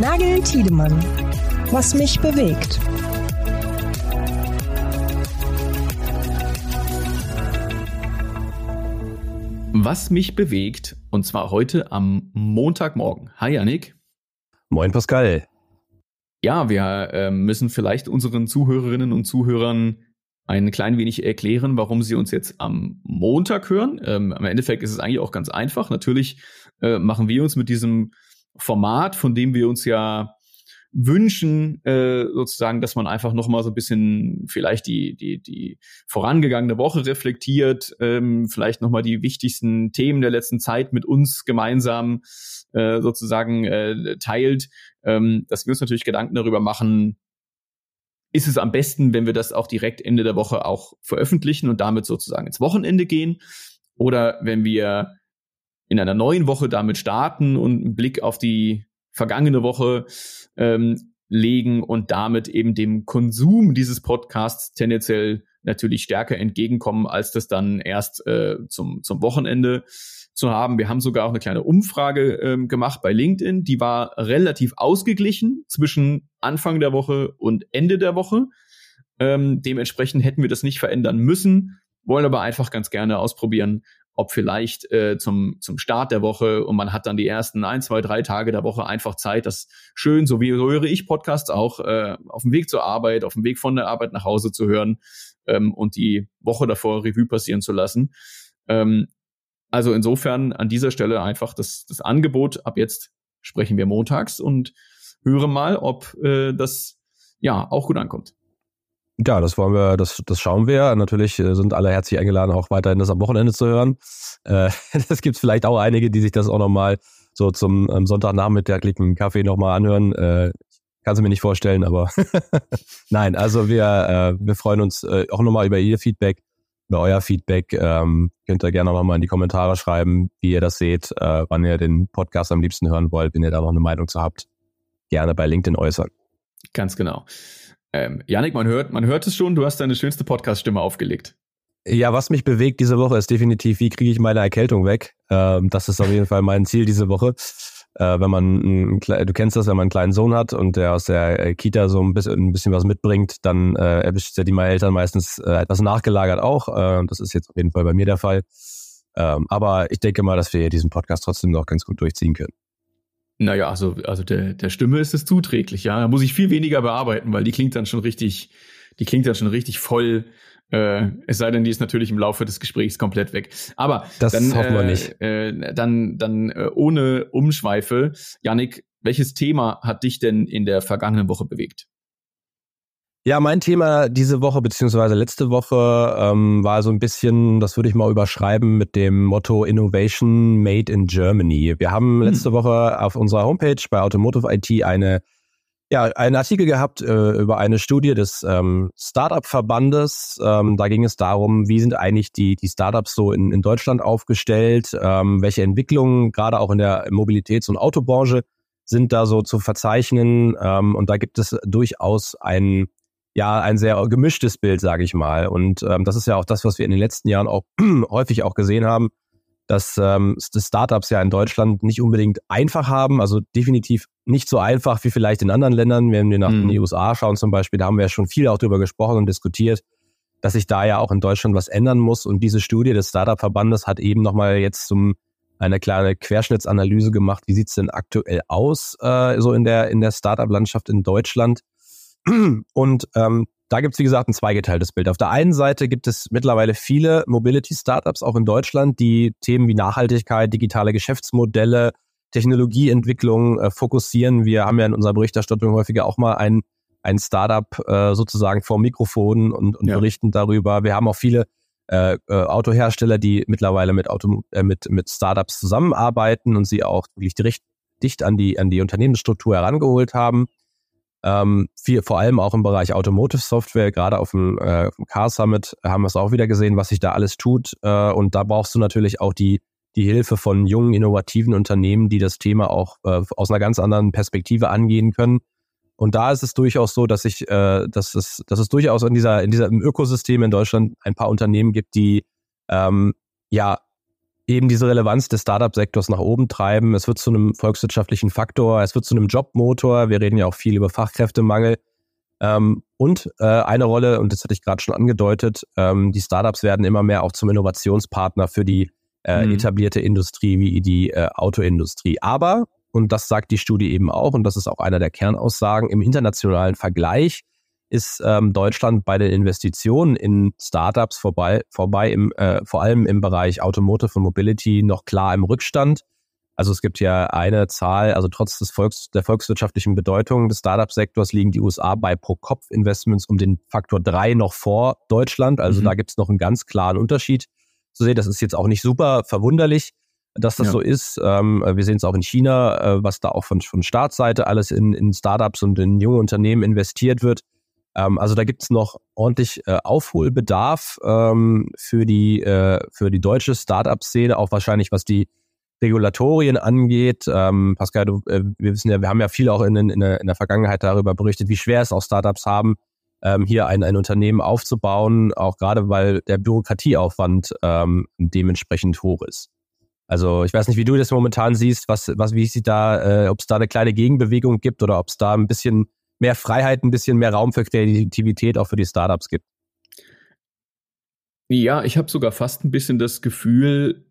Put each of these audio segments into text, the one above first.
Nagel Tiedemann. Was mich bewegt. Was mich bewegt, und zwar heute am Montagmorgen. Hi Janik. Moin Pascal. Ja, wir äh, müssen vielleicht unseren Zuhörerinnen und Zuhörern ein klein wenig erklären, warum sie uns jetzt am Montag hören. Ähm, Am Endeffekt ist es eigentlich auch ganz einfach. Natürlich äh, machen wir uns mit diesem Format, von dem wir uns ja wünschen, äh, sozusagen, dass man einfach noch mal so ein bisschen vielleicht die die die vorangegangene Woche reflektiert, ähm, vielleicht noch mal die wichtigsten Themen der letzten Zeit mit uns gemeinsam äh, sozusagen äh, teilt, ähm, dass wir uns natürlich Gedanken darüber machen, ist es am besten, wenn wir das auch direkt Ende der Woche auch veröffentlichen und damit sozusagen ins Wochenende gehen, oder wenn wir in einer neuen Woche damit starten und einen Blick auf die vergangene Woche ähm, legen und damit eben dem Konsum dieses Podcasts tendenziell natürlich stärker entgegenkommen, als das dann erst äh, zum, zum Wochenende zu haben. Wir haben sogar auch eine kleine Umfrage ähm, gemacht bei LinkedIn, die war relativ ausgeglichen zwischen Anfang der Woche und Ende der Woche. Ähm, dementsprechend hätten wir das nicht verändern müssen, wollen aber einfach ganz gerne ausprobieren, ob vielleicht äh, zum, zum Start der Woche und man hat dann die ersten ein, zwei, drei Tage der Woche einfach Zeit, das schön, so wie höre ich Podcasts auch, äh, auf dem Weg zur Arbeit, auf dem Weg von der Arbeit nach Hause zu hören ähm, und die Woche davor Revue passieren zu lassen. Ähm, also insofern an dieser Stelle einfach das, das Angebot. Ab jetzt sprechen wir montags und höre mal, ob äh, das ja auch gut ankommt. Ja, das wollen wir, das, das schauen wir. Natürlich äh, sind alle herzlich eingeladen, auch weiterhin das am Wochenende zu hören. Äh, das gibt vielleicht auch einige, die sich das auch nochmal so zum ähm, Sonntagnachmittag mit dem Kaffee nochmal anhören. Äh, kann sie mir nicht vorstellen, aber nein, also wir, äh, wir freuen uns äh, auch nochmal über Ihr Feedback, über euer Feedback. Ähm, könnt ihr gerne nochmal in die Kommentare schreiben, wie ihr das seht, äh, wann ihr den Podcast am liebsten hören wollt, wenn ihr da noch eine Meinung zu habt. Gerne bei LinkedIn äußern. Ganz genau. Ähm, Janik, man hört, man hört es schon, du hast deine schönste Podcast-Stimme aufgelegt. Ja, was mich bewegt diese Woche ist definitiv, wie kriege ich meine Erkältung weg? Ähm, das ist auf jeden Fall mein Ziel diese Woche. Äh, wenn man, du kennst das, wenn man einen kleinen Sohn hat und der aus der äh, Kita so ein bisschen, ein bisschen was mitbringt, dann äh, erwischt ja die Eltern meistens äh, etwas nachgelagert auch. Äh, das ist jetzt auf jeden Fall bei mir der Fall. Ähm, aber ich denke mal, dass wir diesen Podcast trotzdem noch ganz gut durchziehen können. Naja, also, also der, der Stimme ist es zuträglich, ja. Da muss ich viel weniger bearbeiten, weil die klingt dann schon richtig, die klingt dann schon richtig voll. Äh, es sei denn, die ist natürlich im Laufe des Gesprächs komplett weg. Aber das dann, hoffen wir nicht. Äh, dann, dann äh, ohne Umschweife, Janik, welches Thema hat dich denn in der vergangenen Woche bewegt? Ja, mein Thema diese Woche beziehungsweise letzte Woche ähm, war so ein bisschen, das würde ich mal überschreiben mit dem Motto Innovation Made in Germany. Wir haben hm. letzte hm. Woche auf unserer Homepage bei Automotive IT eine ja, einen Artikel gehabt äh, über eine Studie des ähm, Startup-Verbandes. Ähm, da ging es darum, wie sind eigentlich die, die Startups so in, in Deutschland aufgestellt, ähm, welche Entwicklungen gerade auch in der Mobilitäts- und Autobranche sind da so zu verzeichnen. Ähm, und da gibt es durchaus ein ja ein sehr gemischtes Bild, sage ich mal. Und ähm, das ist ja auch das, was wir in den letzten Jahren auch häufig auch gesehen haben, dass ähm, die Startups ja in Deutschland nicht unbedingt einfach haben, also definitiv nicht so einfach wie vielleicht in anderen Ländern. Wenn wir nach mhm. den USA schauen zum Beispiel, da haben wir ja schon viel auch darüber gesprochen und diskutiert, dass sich da ja auch in Deutschland was ändern muss. Und diese Studie des Startup-Verbandes hat eben nochmal jetzt zum eine kleine Querschnittsanalyse gemacht. Wie sieht's denn aktuell aus, äh, so in der, in der Startup-Landschaft in Deutschland? Und ähm, da gibt es, wie gesagt, ein zweigeteiltes Bild. Auf der einen Seite gibt es mittlerweile viele Mobility-Startups, auch in Deutschland, die Themen wie Nachhaltigkeit, digitale Geschäftsmodelle, Technologieentwicklung äh, fokussieren. Wir haben ja in unserer Berichterstattung häufiger auch mal ein, ein Startup äh, sozusagen vor Mikrofon und, und ja. berichten darüber. Wir haben auch viele äh, äh, Autohersteller, die mittlerweile mit, Auto, äh, mit, mit Startups zusammenarbeiten und sie auch wirklich dicht, dicht an die, an die Unternehmensstruktur herangeholt haben. Ähm, viel, vor allem auch im Bereich Automotive Software, gerade auf dem, äh, Car Summit haben wir es auch wieder gesehen, was sich da alles tut. Äh, und da brauchst du natürlich auch die, die Hilfe von jungen, innovativen Unternehmen, die das Thema auch äh, aus einer ganz anderen Perspektive angehen können. Und da ist es durchaus so, dass ich, äh, dass es, dass es durchaus in dieser, in diesem Ökosystem in Deutschland ein paar Unternehmen gibt, die ähm, ja eben diese Relevanz des Startup-Sektors nach oben treiben. Es wird zu einem volkswirtschaftlichen Faktor, es wird zu einem Jobmotor. Wir reden ja auch viel über Fachkräftemangel. Ähm, und äh, eine Rolle, und das hatte ich gerade schon angedeutet, ähm, die Startups werden immer mehr auch zum Innovationspartner für die äh, mhm. etablierte Industrie wie die äh, Autoindustrie. Aber, und das sagt die Studie eben auch, und das ist auch einer der Kernaussagen, im internationalen Vergleich ist ähm, Deutschland bei den Investitionen in Startups vorbei, vorbei im, äh, vor allem im Bereich Automotive und Mobility noch klar im Rückstand. Also es gibt ja eine Zahl, also trotz des Volks, der volkswirtschaftlichen Bedeutung des Startup-Sektors liegen die USA bei Pro-Kopf-Investments um den Faktor drei noch vor Deutschland. Also mhm. da gibt es noch einen ganz klaren Unterschied zu sehen. Das ist jetzt auch nicht super verwunderlich, dass das ja. so ist. Ähm, wir sehen es auch in China, äh, was da auch von, von Staatsseite alles in, in Startups und in junge Unternehmen investiert wird. Ähm, also da gibt es noch ordentlich äh, Aufholbedarf ähm, für, die, äh, für die deutsche Startup-Szene, auch wahrscheinlich was die Regulatorien angeht. Ähm, Pascal, du, äh, wir wissen ja, wir haben ja viel auch in, in, der, in der Vergangenheit darüber berichtet, wie schwer es auch Startups haben, ähm, hier ein, ein Unternehmen aufzubauen, auch gerade weil der Bürokratieaufwand ähm, dementsprechend hoch ist. Also ich weiß nicht, wie du das momentan siehst, was, was wie sieht da, äh, ob es da eine kleine Gegenbewegung gibt oder ob es da ein bisschen mehr Freiheit, ein bisschen mehr Raum für Kreativität auch für die Startups gibt. Ja, ich habe sogar fast ein bisschen das Gefühl,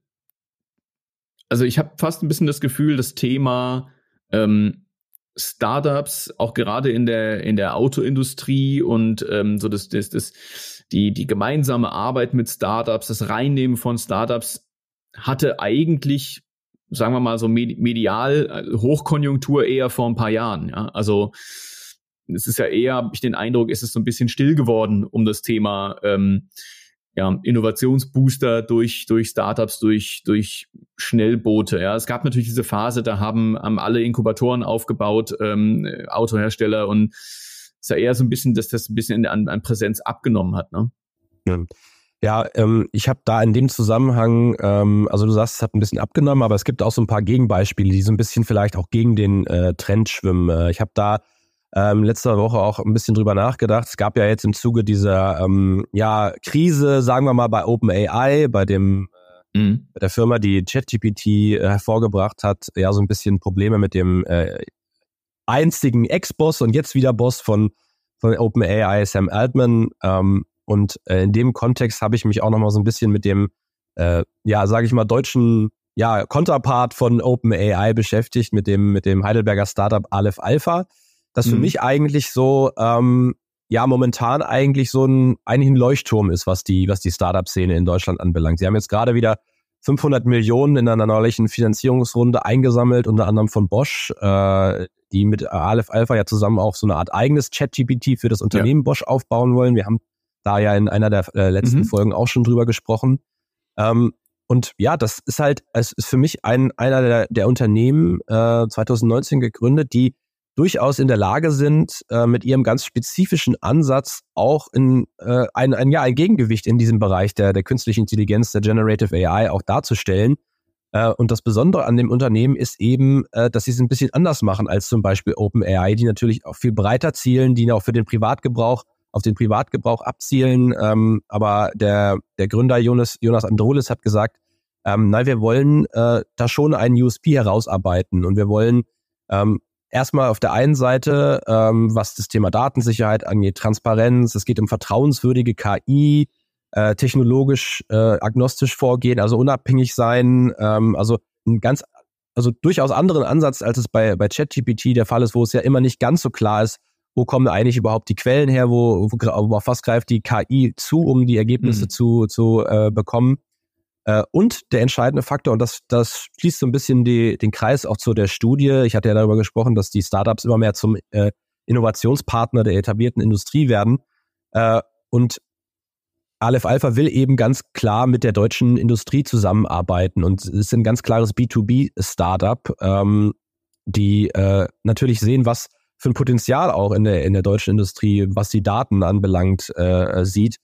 also ich habe fast ein bisschen das Gefühl, das Thema ähm, Startups, auch gerade in der, in der Autoindustrie und ähm, so das, das, das, die, die gemeinsame Arbeit mit Startups, das Reinnehmen von Startups hatte eigentlich, sagen wir mal so medial äh, Hochkonjunktur eher vor ein paar Jahren. Ja? Also es ist ja eher, habe ich den Eindruck, ist es so ein bisschen still geworden um das Thema ähm, ja, Innovationsbooster durch, durch Startups, durch, durch Schnellboote. Ja, es gab natürlich diese Phase, da haben, haben alle Inkubatoren aufgebaut, ähm, Autohersteller und es ist ja eher so ein bisschen, dass das ein bisschen an, an Präsenz abgenommen hat, ne? Ja. Ja, ähm, ich habe da in dem Zusammenhang, ähm, also du sagst, es hat ein bisschen abgenommen, aber es gibt auch so ein paar Gegenbeispiele, die so ein bisschen vielleicht auch gegen den äh, Trend schwimmen. Äh, ich habe da ähm, letzte Woche auch ein bisschen drüber nachgedacht. Es gab ja jetzt im Zuge dieser ähm, ja, Krise, sagen wir mal, bei OpenAI, bei dem äh, mhm. der Firma, die ChatGPT äh, hervorgebracht hat, ja so ein bisschen Probleme mit dem äh, einstigen Ex-Boss und jetzt wieder Boss von, von OpenAI, Sam Altman. Ähm, und äh, in dem Kontext habe ich mich auch nochmal so ein bisschen mit dem, äh, ja, sage ich mal, deutschen ja, Konterpart von OpenAI beschäftigt, mit dem, mit dem Heidelberger Startup Aleph Alpha das für mhm. mich eigentlich so, ähm, ja, momentan eigentlich so ein, eigentlich ein Leuchtturm ist, was die, was die Startup-Szene in Deutschland anbelangt. Sie haben jetzt gerade wieder 500 Millionen in einer neulichen Finanzierungsrunde eingesammelt, unter anderem von Bosch, äh, die mit Aleph Alpha ja zusammen auch so eine Art eigenes Chat-GPT für das Unternehmen ja. Bosch aufbauen wollen. Wir haben da ja in einer der äh, letzten mhm. Folgen auch schon drüber gesprochen. Ähm, und ja, das ist halt, es ist für mich ein, einer der, der Unternehmen äh, 2019 gegründet, die durchaus in der Lage sind, äh, mit ihrem ganz spezifischen Ansatz auch in äh, ein, ein, ja, ein Gegengewicht in diesem Bereich der, der künstlichen Intelligenz, der Generative AI auch darzustellen. Äh, und das Besondere an dem Unternehmen ist eben, äh, dass sie es ein bisschen anders machen als zum Beispiel OpenAI, die natürlich auch viel breiter zielen, die auch für den Privatgebrauch auf den Privatgebrauch abzielen. Ähm, aber der, der Gründer Jonas, Jonas Androlis hat gesagt, ähm, nein, wir wollen äh, da schon einen USP herausarbeiten und wir wollen ähm, erstmal auf der einen Seite, ähm, was das Thema Datensicherheit angeht, Transparenz, es geht um vertrauenswürdige KI, äh, technologisch äh, agnostisch vorgehen, also unabhängig sein, ähm, also ein ganz, also durchaus anderen Ansatz, als es bei, bei ChatGPT der Fall ist, wo es ja immer nicht ganz so klar ist, wo kommen eigentlich überhaupt die Quellen her, wo, wo auf was greift die KI zu, um die Ergebnisse mhm. zu, zu äh, bekommen. Äh, und der entscheidende Faktor, und das, das schließt so ein bisschen die, den Kreis auch zu der Studie. Ich hatte ja darüber gesprochen, dass die Startups immer mehr zum äh, Innovationspartner der etablierten Industrie werden. Äh, und Aleph Alpha will eben ganz klar mit der deutschen Industrie zusammenarbeiten und es ist ein ganz klares B2B-Startup, ähm, die äh, natürlich sehen, was für ein Potenzial auch in der, in der deutschen Industrie, was die Daten anbelangt, äh, sieht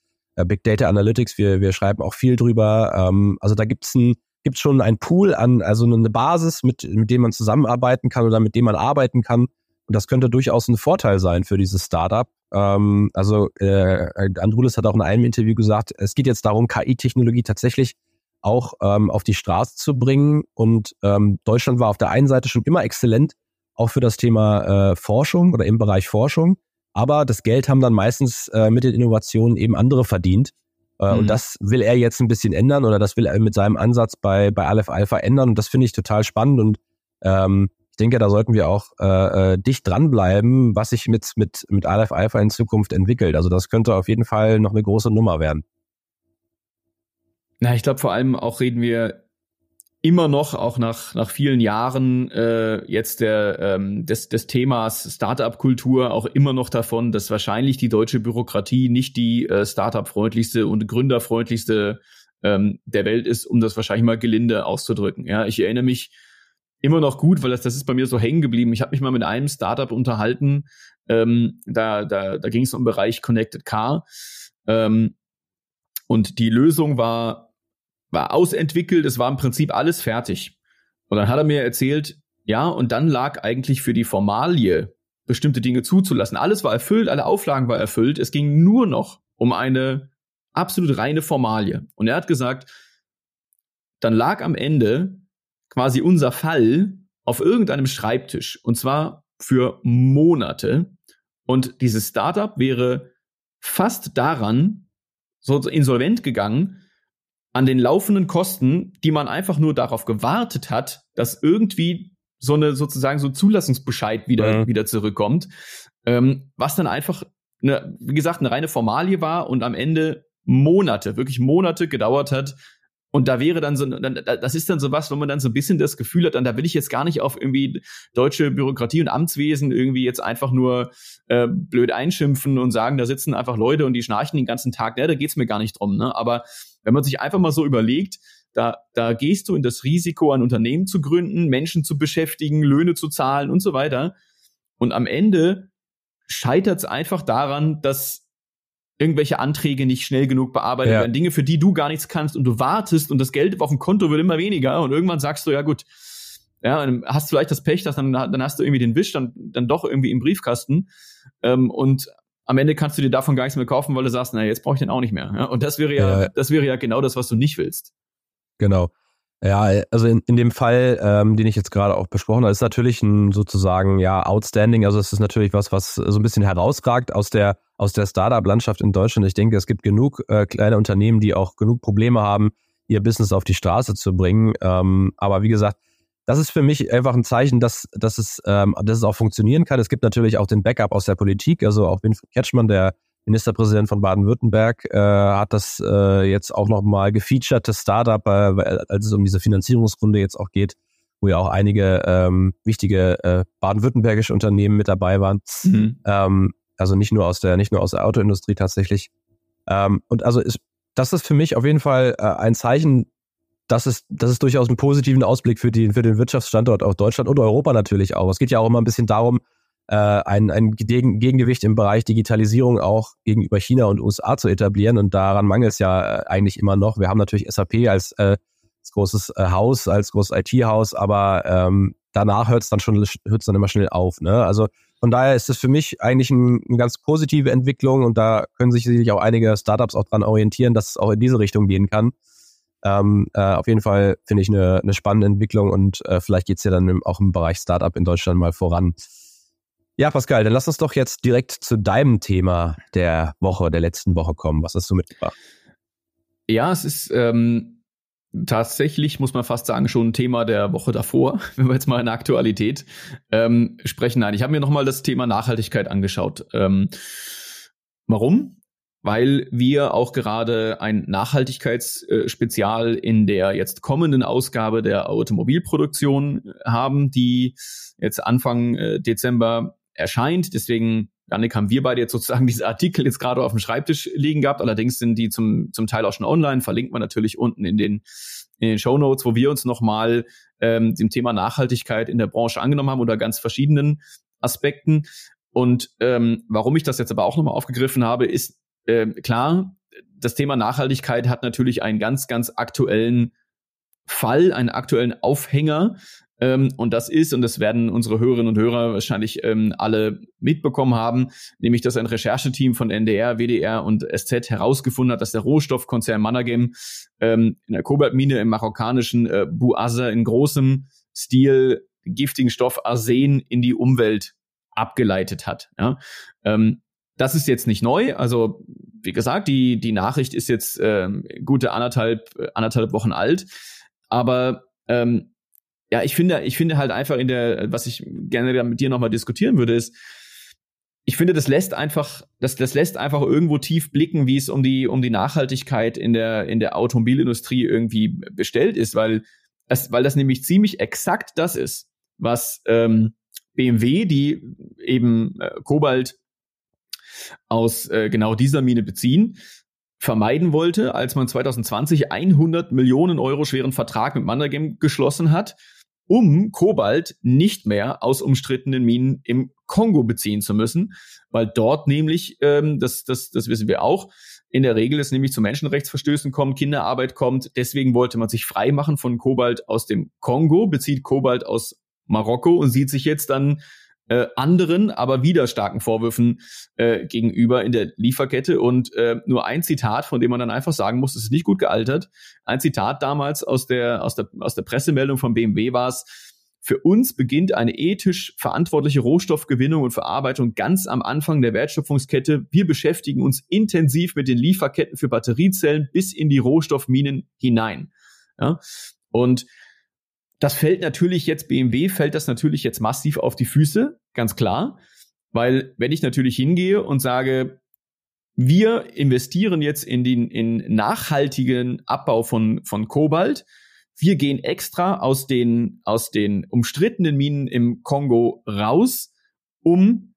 Big Data Analytics, wir, wir schreiben auch viel drüber. Ähm, also da gibt's ein, gibt's schon ein Pool an, also eine Basis, mit, mit dem man zusammenarbeiten kann oder mit dem man arbeiten kann. Und das könnte durchaus ein Vorteil sein für dieses Startup. Ähm, also äh, Andrulis hat auch in einem Interview gesagt, es geht jetzt darum, KI-Technologie tatsächlich auch ähm, auf die Straße zu bringen. Und ähm, Deutschland war auf der einen Seite schon immer exzellent, auch für das Thema äh, Forschung oder im Bereich Forschung. Aber das Geld haben dann meistens äh, mit den Innovationen eben andere verdient. Äh, mhm. Und das will er jetzt ein bisschen ändern oder das will er mit seinem Ansatz bei, bei Aleph Alpha ändern. Und das finde ich total spannend. Und ähm, ich denke, da sollten wir auch äh, äh, dicht dranbleiben, was sich mit, mit, mit Aleph Alpha in Zukunft entwickelt. Also das könnte auf jeden Fall noch eine große Nummer werden. Na, ich glaube vor allem auch reden wir immer noch, auch nach, nach vielen Jahren äh, jetzt der, ähm, des, des Themas Startup-Kultur auch immer noch davon, dass wahrscheinlich die deutsche Bürokratie nicht die äh, Startup-freundlichste und gründerfreundlichste ähm, der Welt ist, um das wahrscheinlich mal gelinde auszudrücken. Ja, ich erinnere mich immer noch gut, weil das, das ist bei mir so hängen geblieben. Ich habe mich mal mit einem Startup unterhalten, ähm, da, da, da ging es um den Bereich Connected Car. Ähm, und die Lösung war war ausentwickelt, es war im Prinzip alles fertig. Und dann hat er mir erzählt, ja, und dann lag eigentlich für die Formalie, bestimmte Dinge zuzulassen. Alles war erfüllt, alle Auflagen war erfüllt. Es ging nur noch um eine absolut reine Formalie. Und er hat gesagt, dann lag am Ende quasi unser Fall auf irgendeinem Schreibtisch. Und zwar für Monate. Und dieses Startup wäre fast daran so insolvent gegangen, an den laufenden Kosten, die man einfach nur darauf gewartet hat, dass irgendwie so eine sozusagen so Zulassungsbescheid wieder, mhm. wieder zurückkommt, ähm, was dann einfach, eine, wie gesagt, eine reine Formalie war und am Ende Monate, wirklich Monate gedauert hat, und da wäre dann so, das ist dann so was, wenn man dann so ein bisschen das Gefühl hat, dann da will ich jetzt gar nicht auf irgendwie deutsche Bürokratie und Amtswesen irgendwie jetzt einfach nur äh, blöd einschimpfen und sagen, da sitzen einfach Leute und die schnarchen den ganzen Tag. Ja, da geht's mir gar nicht drum. Ne? Aber wenn man sich einfach mal so überlegt, da, da gehst du in das Risiko, ein Unternehmen zu gründen, Menschen zu beschäftigen, Löhne zu zahlen und so weiter. Und am Ende scheitert es einfach daran, dass irgendwelche Anträge nicht schnell genug bearbeitet ja. werden, Dinge, für die du gar nichts kannst und du wartest und das Geld auf dem Konto wird immer weniger und irgendwann sagst du, ja gut, ja, dann hast du vielleicht das Pech, dass dann, dann hast du irgendwie den Wisch dann, dann doch irgendwie im Briefkasten ähm, und am Ende kannst du dir davon gar nichts mehr kaufen, weil du sagst, na jetzt brauche ich den auch nicht mehr. Ja? Und das wäre ja, ja, das wäre ja genau das, was du nicht willst. Genau. Ja, also in, in dem Fall, ähm, den ich jetzt gerade auch besprochen habe, ist natürlich ein sozusagen ja outstanding. Also es ist natürlich was, was so ein bisschen herausragt aus der aus der Startup-Landschaft in Deutschland. Ich denke, es gibt genug äh, kleine Unternehmen, die auch genug Probleme haben, ihr Business auf die Straße zu bringen. Ähm, aber wie gesagt, das ist für mich einfach ein Zeichen, dass, dass, es, ähm, dass es auch funktionieren kann. Es gibt natürlich auch den Backup aus der Politik. Also auch Winfried Ketschmann, der Ministerpräsident von Baden-Württemberg, äh, hat das äh, jetzt auch nochmal gefeaturete Startup, äh, als es um diese Finanzierungsrunde jetzt auch geht, wo ja auch einige ähm, wichtige äh, baden-württembergische Unternehmen mit dabei waren. Mhm. Ähm, also nicht nur aus der, nicht nur aus der Autoindustrie tatsächlich. Ähm, und also ist, das ist für mich auf jeden Fall äh, ein Zeichen, dass es, dass es durchaus einen positiven Ausblick für, die, für den Wirtschaftsstandort auch Deutschland und Europa natürlich auch. Es geht ja auch immer ein bisschen darum, äh, ein, ein Gegengewicht im Bereich Digitalisierung auch gegenüber China und USA zu etablieren. Und daran mangelt es ja äh, eigentlich immer noch. Wir haben natürlich SAP als, äh, als großes äh, Haus, als großes IT-Haus, aber ähm, danach hört es dann schon hört's dann immer schnell auf. Ne? Also von daher ist es für mich eigentlich ein, eine ganz positive Entwicklung und da können sich sicherlich auch einige Startups auch dran orientieren, dass es auch in diese Richtung gehen kann. Ähm, äh, auf jeden Fall finde ich eine, eine spannende Entwicklung und äh, vielleicht geht's ja dann im, auch im Bereich Startup in Deutschland mal voran. Ja, Pascal, dann lass uns doch jetzt direkt zu deinem Thema der Woche, der letzten Woche kommen. Was hast du mitgebracht? Ja, es ist ähm, tatsächlich, muss man fast sagen, schon ein Thema der Woche davor, wenn wir jetzt mal in der Aktualität ähm, sprechen. Nein, ich habe mir nochmal das Thema Nachhaltigkeit angeschaut. Ähm, warum? Weil wir auch gerade ein Nachhaltigkeitsspezial in der jetzt kommenden Ausgabe der Automobilproduktion haben, die jetzt Anfang äh, Dezember erscheint. Deswegen, Janik, haben wir beide jetzt sozusagen diese Artikel jetzt gerade auf dem Schreibtisch liegen gehabt. Allerdings sind die zum, zum Teil auch schon online. Verlinkt man natürlich unten in den, in den Show Notes, wo wir uns nochmal ähm, dem Thema Nachhaltigkeit in der Branche angenommen haben oder ganz verschiedenen Aspekten. Und ähm, warum ich das jetzt aber auch nochmal aufgegriffen habe, ist äh, klar, das Thema Nachhaltigkeit hat natürlich einen ganz, ganz aktuellen Fall, einen aktuellen Aufhänger, Ähm, und das ist, und das werden unsere Hörerinnen und Hörer wahrscheinlich ähm, alle mitbekommen haben, nämlich dass ein Rechercheteam von NDR, WDR und SZ herausgefunden hat, dass der Rohstoffkonzern Managem ähm, in der Kobaltmine im marokkanischen äh, Bouazza in großem Stil giftigen Stoff Arsen in die Umwelt abgeleitet hat. Ja? Ähm, das ist jetzt nicht neu. Also wie gesagt, die die Nachricht ist jetzt ähm, gute anderthalb anderthalb Wochen alt, aber ähm, ja, ich finde, ich finde halt einfach in der, was ich gerne mit dir nochmal diskutieren würde, ist, ich finde, das lässt einfach, das, das lässt einfach irgendwo tief blicken, wie es um die, um die Nachhaltigkeit in der, in der Automobilindustrie irgendwie bestellt ist, weil, es, weil das nämlich ziemlich exakt das ist, was ähm, BMW, die eben äh, Kobalt aus äh, genau dieser Mine beziehen, vermeiden wollte, als man 2020 100 Millionen Euro schweren Vertrag mit Mannergem geschlossen hat, um Kobalt nicht mehr aus umstrittenen Minen im Kongo beziehen zu müssen, weil dort nämlich, ähm, das, das, das wissen wir auch, in der Regel es nämlich zu Menschenrechtsverstößen kommt, Kinderarbeit kommt. Deswegen wollte man sich frei machen von Kobalt aus dem Kongo, bezieht Kobalt aus Marokko und sieht sich jetzt dann äh, anderen, aber wieder starken Vorwürfen äh, gegenüber in der Lieferkette. Und äh, nur ein Zitat, von dem man dann einfach sagen muss, es ist nicht gut gealtert. Ein Zitat damals aus der, aus der, aus der Pressemeldung von BMW war es, für uns beginnt eine ethisch verantwortliche Rohstoffgewinnung und Verarbeitung ganz am Anfang der Wertschöpfungskette. Wir beschäftigen uns intensiv mit den Lieferketten für Batteriezellen bis in die Rohstoffminen hinein. Ja? Und das fällt natürlich jetzt, BMW fällt das natürlich jetzt massiv auf die Füße, ganz klar. Weil wenn ich natürlich hingehe und sage, wir investieren jetzt in den in nachhaltigen Abbau von, von Kobalt, wir gehen extra aus den, aus den umstrittenen Minen im Kongo raus, um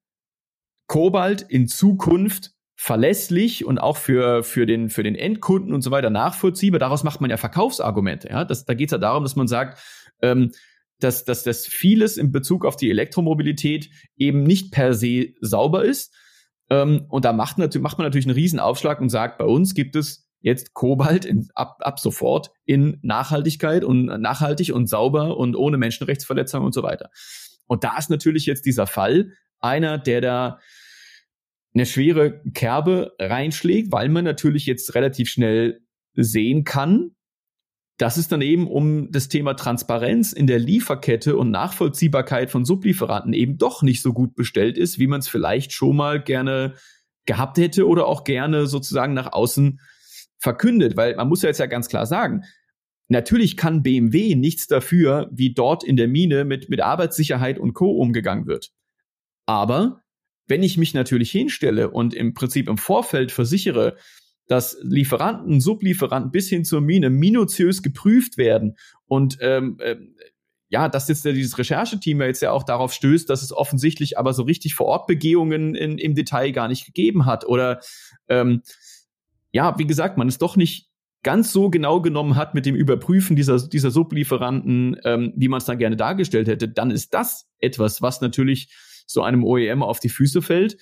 Kobalt in Zukunft verlässlich und auch für, für, den, für den Endkunden und so weiter nachvollziehbar. Daraus macht man ja Verkaufsargumente. Ja? Das, da geht es ja darum, dass man sagt, ähm, dass, dass das vieles in Bezug auf die Elektromobilität eben nicht per se sauber ist. Ähm, und da macht, macht man natürlich einen Riesenaufschlag und sagt, bei uns gibt es jetzt Kobalt in, ab, ab sofort in Nachhaltigkeit und nachhaltig und sauber und ohne Menschenrechtsverletzungen und so weiter. Und da ist natürlich jetzt dieser Fall einer, der da eine schwere Kerbe reinschlägt, weil man natürlich jetzt relativ schnell sehen kann, dass es dann eben um das Thema Transparenz in der Lieferkette und Nachvollziehbarkeit von Sublieferanten eben doch nicht so gut bestellt ist, wie man es vielleicht schon mal gerne gehabt hätte oder auch gerne sozusagen nach außen verkündet. Weil man muss ja jetzt ja ganz klar sagen, natürlich kann BMW nichts dafür, wie dort in der Mine mit, mit Arbeitssicherheit und Co. umgegangen wird. Aber wenn ich mich natürlich hinstelle und im Prinzip im Vorfeld versichere, dass Lieferanten, Sublieferanten bis hin zur Mine minutiös geprüft werden und ähm, äh, ja, dass jetzt dieses Rechercheteam ja jetzt ja auch darauf stößt, dass es offensichtlich aber so richtig vor Ort Begehungen in, im Detail gar nicht gegeben hat oder ähm, ja, wie gesagt, man es doch nicht ganz so genau genommen hat mit dem Überprüfen dieser, dieser Sublieferanten, ähm, wie man es dann gerne dargestellt hätte, dann ist das etwas, was natürlich so einem OEM auf die Füße fällt.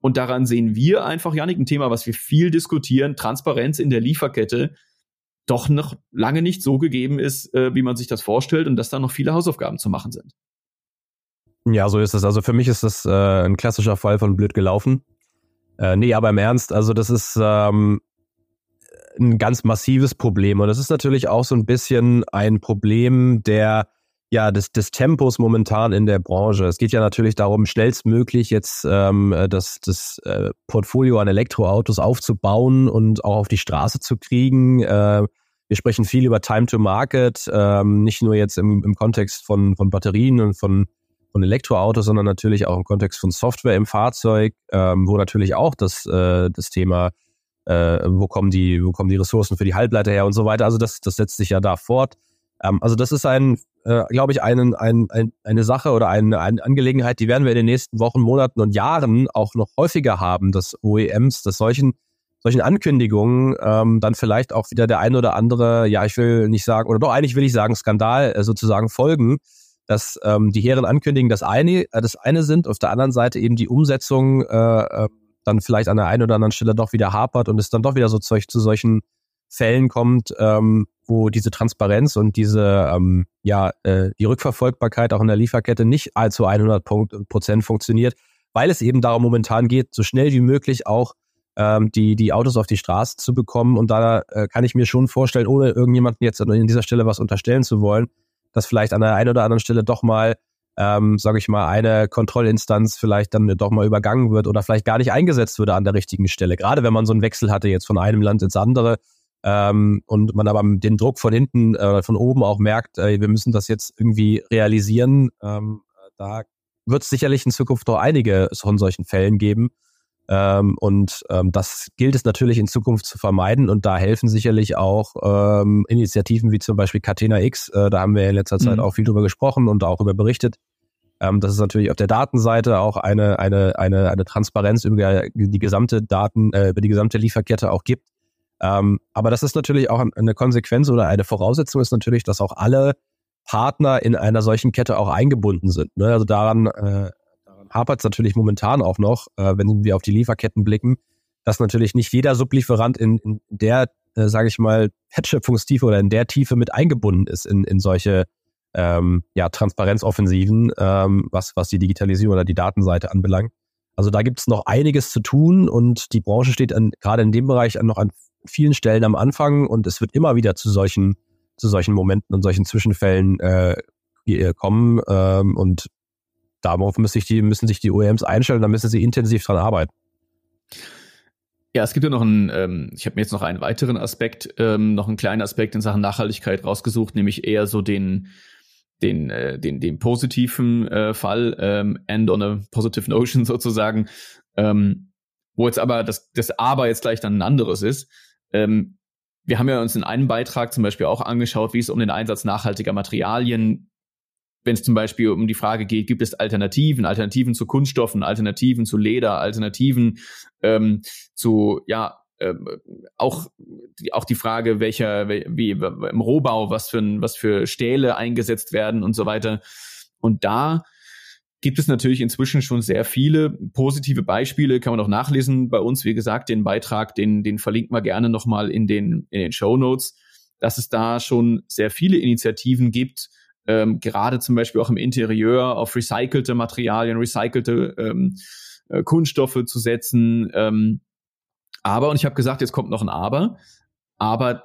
Und daran sehen wir einfach, Janik, ein Thema, was wir viel diskutieren, Transparenz in der Lieferkette, doch noch lange nicht so gegeben ist, äh, wie man sich das vorstellt und dass da noch viele Hausaufgaben zu machen sind. Ja, so ist es. Also für mich ist das äh, ein klassischer Fall von blöd gelaufen. Äh, nee, aber im Ernst, also das ist ähm, ein ganz massives Problem. Und das ist natürlich auch so ein bisschen ein Problem der ja, des, des Tempos momentan in der Branche. Es geht ja natürlich darum, schnellstmöglich jetzt ähm, das, das äh, Portfolio an Elektroautos aufzubauen und auch auf die Straße zu kriegen. Äh, wir sprechen viel über Time to Market, ähm, nicht nur jetzt im, im Kontext von, von Batterien und von, von Elektroautos, sondern natürlich auch im Kontext von Software im Fahrzeug, ähm, wo natürlich auch das, äh, das Thema, äh, wo, kommen die, wo kommen die Ressourcen für die Halbleiter her und so weiter. Also das, das setzt sich ja da fort. Ähm, also das ist ein, äh, glaube ich, einen, ein, ein, eine Sache oder eine, eine Angelegenheit, die werden wir in den nächsten Wochen, Monaten und Jahren auch noch häufiger haben, dass OEMs, dass solchen solchen Ankündigungen ähm, dann vielleicht auch wieder der ein oder andere, ja, ich will nicht sagen, oder doch eigentlich will ich sagen, Skandal äh, sozusagen folgen, dass ähm, die Heeren ankündigen, das eine, äh, das eine sind, auf der anderen Seite eben die Umsetzung äh, äh, dann vielleicht an der einen oder anderen Stelle doch wieder hapert und es dann doch wieder so zu, zu solchen Fällen kommt, ähm, wo diese Transparenz und diese, ähm, ja, äh, die Rückverfolgbarkeit auch in der Lieferkette nicht allzu 100 Prozent funktioniert, weil es eben darum momentan geht, so schnell wie möglich auch ähm, die, die Autos auf die Straße zu bekommen. Und da äh, kann ich mir schon vorstellen, ohne irgendjemanden jetzt an dieser Stelle was unterstellen zu wollen, dass vielleicht an der einen oder anderen Stelle doch mal, ähm, sage ich mal, eine Kontrollinstanz vielleicht dann doch mal übergangen wird oder vielleicht gar nicht eingesetzt würde an der richtigen Stelle. Gerade wenn man so einen Wechsel hatte jetzt von einem Land ins andere ähm, und man aber den Druck von hinten äh, von oben auch merkt, äh, wir müssen das jetzt irgendwie realisieren. Ähm, da wird es sicherlich in Zukunft noch einige von solchen Fällen geben. Ähm, und ähm, das gilt es natürlich in Zukunft zu vermeiden. Und da helfen sicherlich auch ähm, Initiativen wie zum Beispiel Catena X. Äh, da haben wir in letzter Zeit mhm. auch viel drüber gesprochen und auch darüber berichtet. Ähm, dass es natürlich auf der Datenseite auch eine, eine, eine, eine Transparenz über die gesamte Daten, äh, über die gesamte Lieferkette auch gibt. Ähm, aber das ist natürlich auch eine Konsequenz oder eine Voraussetzung ist natürlich, dass auch alle Partner in einer solchen Kette auch eingebunden sind. Ne? Also daran äh, hapert es natürlich momentan auch noch, äh, wenn wir auf die Lieferketten blicken, dass natürlich nicht jeder Sublieferant in, in der, äh, sage ich mal, Wertschöpfungstiefe oder in der Tiefe mit eingebunden ist in, in solche ähm, ja, Transparenzoffensiven, ähm, was, was die Digitalisierung oder die Datenseite anbelangt. Also da gibt es noch einiges zu tun und die Branche steht an, gerade in dem Bereich an, noch an vielen Stellen am Anfang und es wird immer wieder zu solchen, zu solchen Momenten und solchen Zwischenfällen äh, kommen. Ähm, und darauf müssen sich die, müssen sich die OEMs einstellen, da müssen sie intensiv dran arbeiten. Ja, es gibt ja noch einen, ähm, ich habe mir jetzt noch einen weiteren Aspekt, ähm, noch einen kleinen Aspekt in Sachen Nachhaltigkeit rausgesucht, nämlich eher so den, den, äh, den, den positiven äh, Fall, ähm, end on a positive notion sozusagen, ähm, wo jetzt aber das, das Aber jetzt gleich dann ein anderes ist. Ähm, wir haben ja uns in einem Beitrag zum Beispiel auch angeschaut, wie es um den Einsatz nachhaltiger Materialien wenn es zum Beispiel um die Frage geht, gibt es Alternativen, Alternativen zu Kunststoffen, Alternativen zu Leder, Alternativen ähm, zu, ja, ähm, auch, die, auch die Frage, welcher, wie im Rohbau, was für, was für Stähle eingesetzt werden und so weiter. Und da gibt es natürlich inzwischen schon sehr viele positive Beispiele, kann man auch nachlesen bei uns. Wie gesagt, den Beitrag, den, den verlinken wir gerne nochmal in den, in den Show Notes, dass es da schon sehr viele Initiativen gibt, ähm, gerade zum Beispiel auch im Interieur auf recycelte Materialien, recycelte ähm, äh, Kunststoffe zu setzen. Ähm, aber, und ich habe gesagt, jetzt kommt noch ein Aber, aber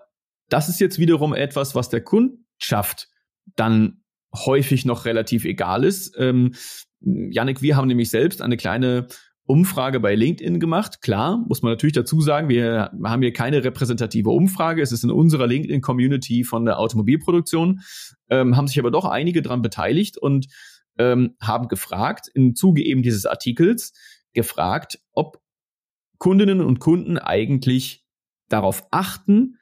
das ist jetzt wiederum etwas, was der Kundschaft dann häufig noch relativ egal ist. Ähm, Janik, wir haben nämlich selbst eine kleine Umfrage bei LinkedIn gemacht. Klar, muss man natürlich dazu sagen, wir haben hier keine repräsentative Umfrage. Es ist in unserer LinkedIn-Community von der Automobilproduktion, ähm, haben sich aber doch einige daran beteiligt und ähm, haben gefragt, im Zuge eben dieses Artikels, gefragt, ob Kundinnen und Kunden eigentlich darauf achten,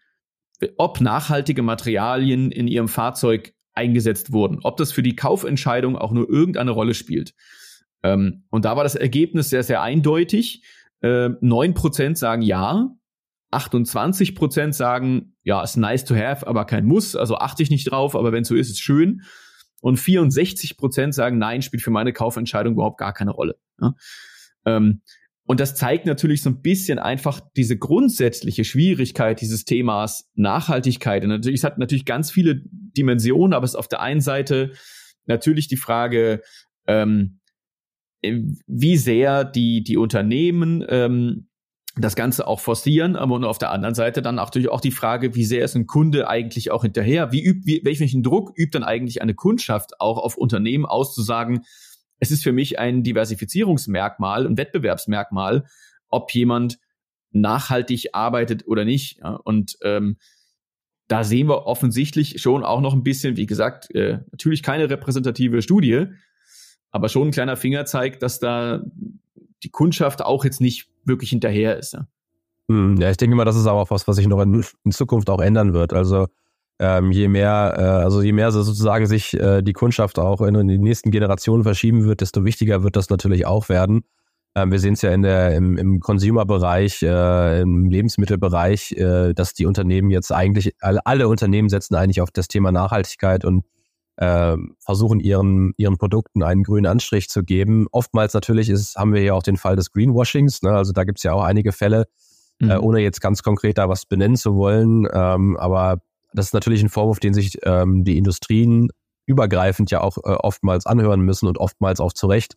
ob nachhaltige Materialien in ihrem Fahrzeug eingesetzt wurden, ob das für die Kaufentscheidung auch nur irgendeine Rolle spielt. Ähm, und da war das Ergebnis sehr, sehr eindeutig. Äh, 9% sagen ja, 28% sagen, ja, ist nice to have, aber kein Muss, also achte ich nicht drauf, aber wenn so ist, ist schön. Und 64% sagen, nein, spielt für meine Kaufentscheidung überhaupt gar keine Rolle. Ja? Ähm, und das zeigt natürlich so ein bisschen einfach diese grundsätzliche Schwierigkeit dieses Themas Nachhaltigkeit. Und natürlich, es hat natürlich ganz viele Dimensionen, aber es ist auf der einen Seite natürlich die Frage, ähm, wie sehr die, die Unternehmen ähm, das Ganze auch forcieren, aber auf der anderen Seite dann natürlich auch die Frage, wie sehr ist ein Kunde eigentlich auch hinterher? Wie übt, wie, welchen Druck übt dann eigentlich eine Kundschaft auch auf Unternehmen auszusagen, es ist für mich ein Diversifizierungsmerkmal, ein Wettbewerbsmerkmal, ob jemand nachhaltig arbeitet oder nicht. Ja, und ähm, da sehen wir offensichtlich schon auch noch ein bisschen, wie gesagt, äh, natürlich keine repräsentative Studie, aber schon ein kleiner Finger zeigt, dass da die Kundschaft auch jetzt nicht wirklich hinterher ist. Ja, hm, ja ich denke mal, das ist aber auch was, was sich noch in, in Zukunft auch ändern wird. Also ähm, je mehr, äh, also je mehr sozusagen sich äh, die Kundschaft auch in, in, die nächsten Generationen verschieben wird, desto wichtiger wird das natürlich auch werden. Ähm, wir sehen es ja in der, im, im Consumer-Bereich, äh, im Lebensmittelbereich, äh, dass die Unternehmen jetzt eigentlich, alle, alle Unternehmen setzen eigentlich auf das Thema Nachhaltigkeit und äh, versuchen ihren, ihren Produkten einen grünen Anstrich zu geben. Oftmals natürlich ist, haben wir ja auch den Fall des Greenwashings. Ne? Also da gibt es ja auch einige Fälle, äh, mhm. äh, ohne jetzt ganz konkret da was benennen zu wollen. Ähm, aber das ist natürlich ein Vorwurf, den sich ähm, die Industrien übergreifend ja auch äh, oftmals anhören müssen und oftmals auch zu Recht,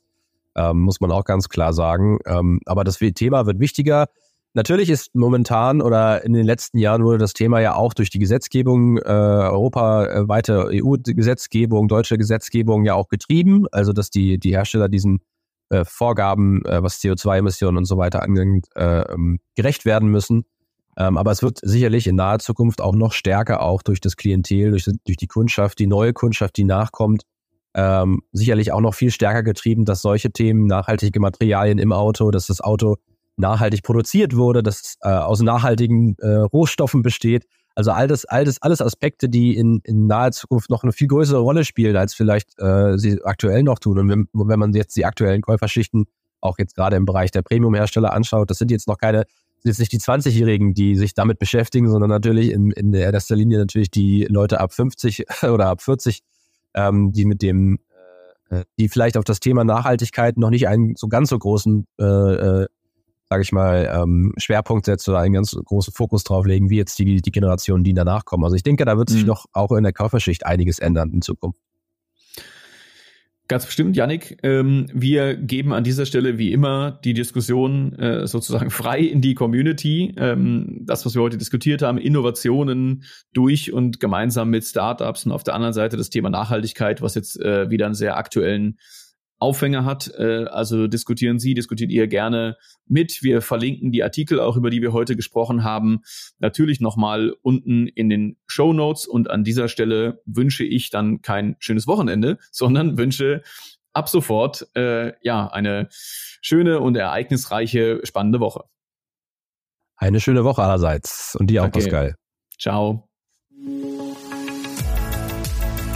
ähm, muss man auch ganz klar sagen. Ähm, aber das Thema wird wichtiger. Natürlich ist momentan oder in den letzten Jahren wurde das Thema ja auch durch die Gesetzgebung, äh, europaweite EU-Gesetzgebung, deutsche Gesetzgebung ja auch getrieben. Also dass die, die Hersteller diesen äh, Vorgaben, äh, was CO2-Emissionen und so weiter angeht, äh, ähm, gerecht werden müssen. Ähm, aber es wird sicherlich in naher Zukunft auch noch stärker auch durch das Klientel, durch, durch die Kundschaft, die neue Kundschaft, die nachkommt, ähm, sicherlich auch noch viel stärker getrieben, dass solche Themen, nachhaltige Materialien im Auto, dass das Auto nachhaltig produziert wurde, dass es äh, aus nachhaltigen äh, Rohstoffen besteht. Also all das, all das, alles Aspekte, die in, in naher Zukunft noch eine viel größere Rolle spielen, als vielleicht äh, sie aktuell noch tun. Und wenn, wenn man jetzt die aktuellen Käuferschichten auch jetzt gerade im Bereich der Premium-Hersteller anschaut, das sind jetzt noch keine jetzt nicht die 20-Jährigen, die sich damit beschäftigen, sondern natürlich in, in erster Linie natürlich die Leute ab 50 oder ab 40, ähm, die mit dem, äh, die vielleicht auf das Thema Nachhaltigkeit noch nicht einen so ganz so großen, äh, äh, sage ich mal, ähm, Schwerpunkt setzen oder einen ganz großen Fokus drauf legen, wie jetzt die, die Generationen, die danach kommen. Also ich denke, da wird sich mhm. noch auch in der Kauferschicht einiges ändern in Zukunft. Ganz bestimmt, Yannick. Ähm, wir geben an dieser Stelle wie immer die Diskussion äh, sozusagen frei in die Community. Ähm, das, was wir heute diskutiert haben, Innovationen durch und gemeinsam mit Startups und auf der anderen Seite das Thema Nachhaltigkeit, was jetzt äh, wieder einen sehr aktuellen Aufhänger hat. Äh, also diskutieren Sie, diskutiert ihr gerne mit. Wir verlinken die Artikel auch, über die wir heute gesprochen haben, natürlich nochmal unten in den Show Notes. Und an dieser Stelle wünsche ich dann kein schönes Wochenende, sondern wünsche ab sofort äh, ja eine schöne und ereignisreiche, spannende Woche. Eine schöne Woche allerseits und dir auch, okay. Pascal. Ciao.